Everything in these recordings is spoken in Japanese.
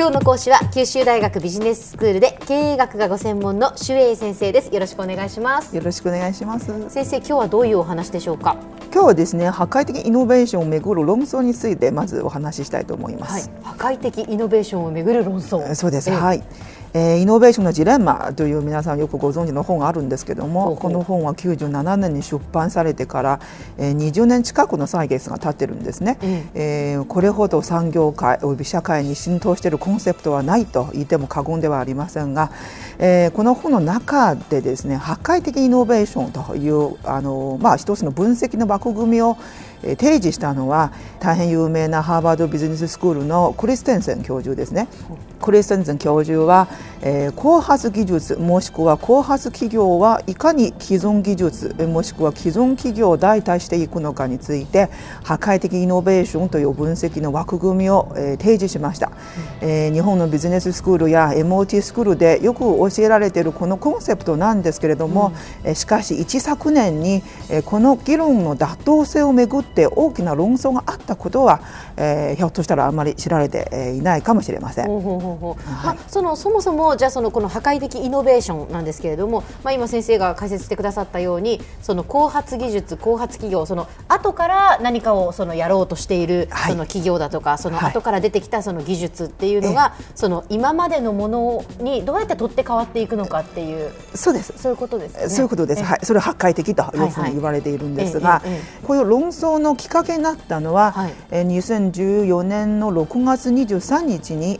今日の講師は九州大学ビジネススクールで経営学がご専門の周英先生です。よろしくお願いします。よろしくお願いします。先生今日はどういうお話でしょうか？今日はですね破壊的イノベーションをめぐる論争についてまずお話ししたいと思います、はい、破壊的イノベーションをめぐる論争。そうです、はいえー、イノベーションのジレンマという皆さんよくご存知の本があるんですけどもこの本は97年に出版されてから、えー、20年近くの歳月が経ってるんですね、うん、えー、これほど産業界および社会に浸透しているコンセプトはないと言っても過言ではありませんが、えー、この本の中でですね破壊的イノベーションというあの、まあ、一つの分析の枠組みを提示したのは大変有名なハーバードビジネススクールのクリステンセン教授ですね。クリステンセン教授は、えー、後発技術もしくは後発企業はいかに既存技術もしくは既存企業を代替していくのかについて破壊的イノベーションという分析の枠組みを、えー、提示しました、うん、えー、日本のビジネススクールや MOT スクールでよく教えられているこのコンセプトなんですけれども、うん、しかし一昨年に、えー、この議論の妥当性をめぐって大きな論争があったことは、えー、ひょっとしたらあまり知られていないかもしれません。ほうほうほうほうはい、まあ、そのそもそもじゃあそのこの破壊的イノベーションなんですけれども、まあ、今先生が解説してくださったようにその後発技術後発企業その後から何かをそのやろうとしているその企業だとか、はい、その後から出てきたその技術っていうのが、その今までのものにどうやって取って変わっていくのかっていうそうです。そういうことです、ね、そういうことです、はい、それは破壊的というふうに言われているんですが、こういう論争のきっかけになったのは、はい、えー、2014年の6月23日に、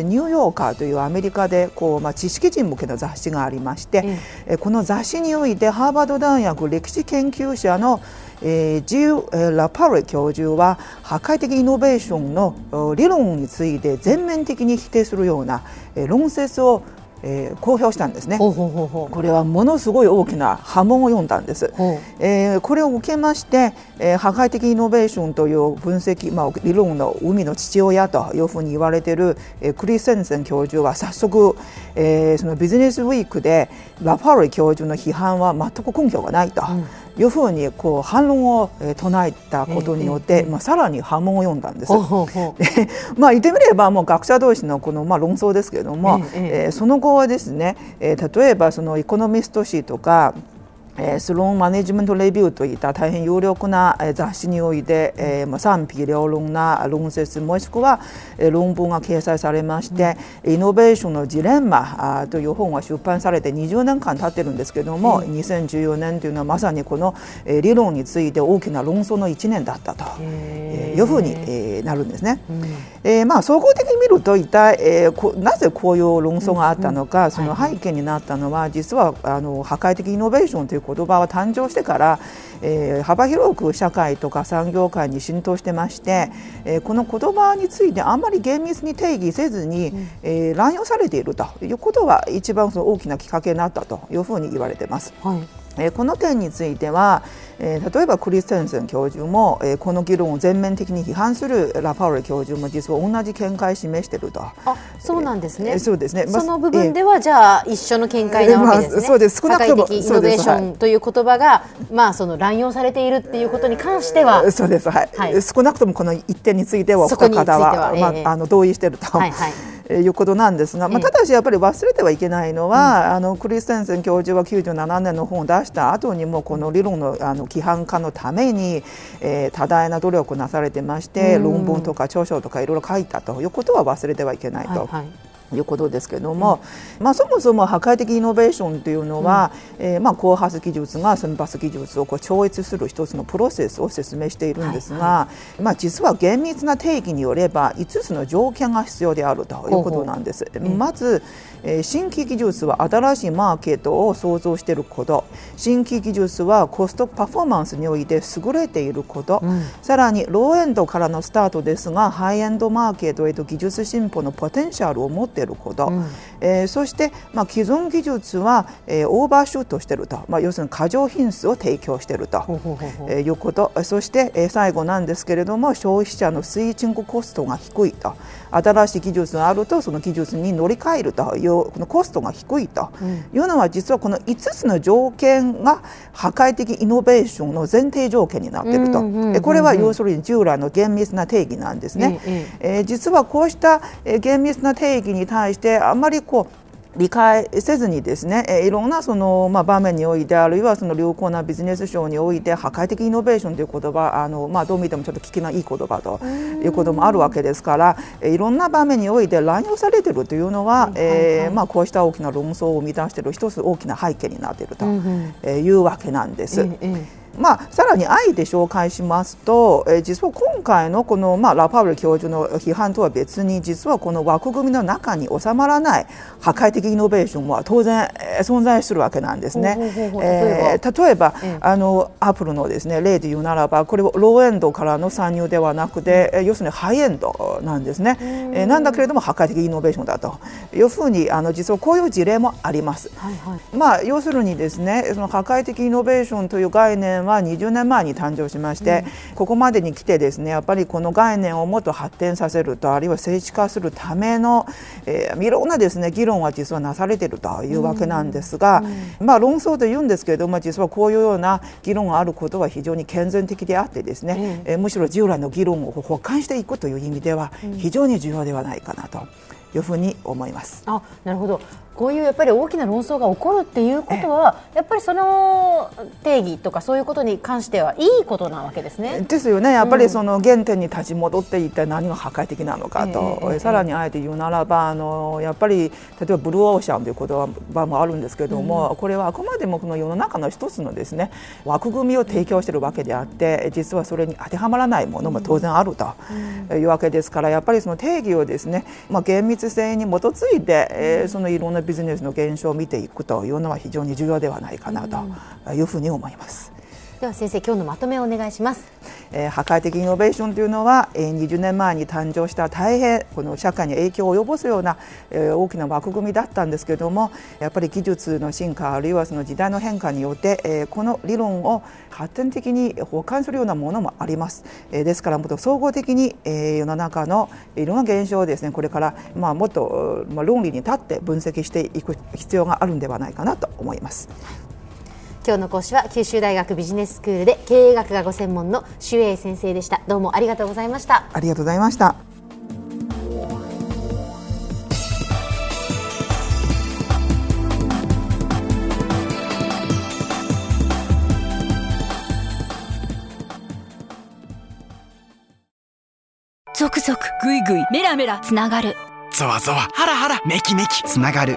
うん、えー、The New Yorker というアメリカでこう、まあ、知識人向けの雑誌がありまして、うん、この雑誌においてハーバード大学歴史研究者のえー、ジー・ラパレ教授は破壊的イノベーションの理論について全面的に否定するような論説をえー、公表したんですね。これはものすごい大きな波紋を読んだんです、えー、これを受けまして、えー、破壊的イノベーションという分析、まあ、理論の海の父親というふうに言われている、えー、クリス・センセン教授は早速、えー、そのビジネスウィークでラファレ教授の批判は全く根拠がないと、うんいうふうにこう反論を唱えたことによって、まあ、さらに波紋を読んだんです。まあ言ってみればもう学者同士のこのまあ論争ですけれども、ええその後はですね、えー、例えばそのエコノミスト誌とかえスローンマネジメントレビューといった大変有力な雑誌において、えー、賛否両論な論説もしくは論文が掲載されまして、うん、イノベーションのジレンマという本が出版されて20年間経ってるんですけれども、うん、2014年というのはまさにこの理論について大きな論争の1年だったというふうになるんですね。うん、えー、まあ、総合的に見ると一体、えー、なぜこういう論争があったのか、その背景になったのは実はあの破壊的イノベーションという言葉は誕生してから、えー、幅広く社会とか産業界に浸透してまして、えー、この言葉についてあんまり厳密に定義せずに、えー、乱用されているということが一番その大きなきっかけになったというふうに言われています。はいえこの点については、え例えばクリステンセン教授も、えこの議論を全面的に批判するラパウレ教授も実は同じ見解を示していると。あそうなんですね、えそうですね、ま、その部分では、じゃあ一緒の見解なわけですね、まあ、そうです。少なくともイノベーションという言葉が、まあ、その乱用されているっていうことに関しては。そうです、はい、はい、少なくともこの一点については深方は、まあ、あの同意していると。はいはいいうことなんですが、まあ、ただしやっぱり忘れてはいけないのは、あのクリステンセン教授は97年の本を出した後にもこの理論のあの規範化のために、えー、多大な努力をなされてまして、論文とか著書とかいろいろ書いたということは忘れてはいけないと。はいはいいうことですけれども、うん、まあ、そもそも破壊的イノベーションというのは、うん、えー、まあ、後発技術が先発技術をこう超越する一つのプロセスを説明しているんですが、はいはい、まあ、実は厳密な定義によれば5つの条件が必要であるということなんです。ほうほうまず、えー、新規技術は新しいマーケットを創造していること。新規技術はコストパフォーマンスにおいて優れていること、うん、さらにローエンドからのスタートですがハイエンドマーケットへと技術進歩のポテンシャルを持っていること、うん、えー、そして、まあ、既存技術は、えー、オーバーシュートしていると、まあ、要するに過剰品質を提供していると。えー、いうこと。そして、えー、最後なんですけれども消費者のスイッチングコストが低いと新しい技術があるとその技術に乗り換えるというこのコストが低いと。いうのは実はこの5つの条件が破壊的イノベーションの前提条件になっていると、これは要するに従来の厳密な定義なんですね。えー、実はこうした厳密な定義に対してあんまりこう理解せずにですね、えいろんなその、まあ、場面においてあるいはその良好なビジネス書において破壊的イノベーションという言葉あの、まあ、どう見てもちょっと聞きないい言葉ということもあるわけですからいろんな場面において乱用されているというのは、えまあ、こうした大きな論争を生み出している一つ大きな背景になっているというわけなんです。うんうんまあ、さらにあえて紹介しますと、えー、実は今回のこの、まあ、ラパウル教授の批判とは別に実はこの枠組みの中に収まらない破壊的イノベーションは当然、えー、存在するわけなんですね。えー、例えば、あのアップルのですね例で言うならばこれはローエンドからの参入ではなくて、うん、要するにハイエンドなんですね。えー、なんだけれども破壊的イノベーションだと。いうふうにあの実はこういう事例もあります。はいはい、まあ要するにですねその破壊的イノベーションという概念は20年前に誕生しまして、うん、ここまでに来てですねやっぱりこの概念をもっと発展させるとあるいは政治化するための、えー、いろんなですね議論は実はなされているというわけなんですが、うん、まあ論争と言うんですけれども実はこういうような議論があることは非常に健全的であってですね、えー、むしろ従来の議論を補完していくという意味では非常に重要ではないかなというふうに思います。あなるほどこういうやっぱり大きな論争が起こるっていうことは、やっぱりその定義とかそういうことに関してはいいことなわけですね。ですよね。やっぱりその原点に立ち戻って一体何が破壊的なのかと、えー、さらにあえて言うならばあのやっぱり例えばブルーオーシャンという言葉もあるんですけれども、うん、これはあくまでもこの世の中の一つのですね枠組みを提供しているわけであって実はそれに当てはまらないものも当然あるというわけですからやっぱりその定義をですね、まあ、厳密性に基づいて、えー、そのいろんなビジネスの現象を見ていくというのは非常に重要ではないかなというふうに思います。では先生今日のまとめをお願いします、えー、破壊的イノベーションというのは、えー、20年前に誕生した大変この社会に影響を及ぼすような、えー、大きな枠組みだったんですけれどもやっぱり技術の進化あるいはその時代の変化によって、えー、この理論を発展的に補完するようなものもあります、えー、ですからもっと総合的に、えー、世の中のいろんな現象をですねこれから、まあ、もっと、まあ、論理に立って分析していく必要があるんではないかなと思います。今日の講師は九州大学ビジネススクールで経営学がご専門の周英先生でした。どうもありがとうございました。ありがとうございました。続々ぐいぐいメラメラつながる。ゾワゾワハラハラメキメキ。つながる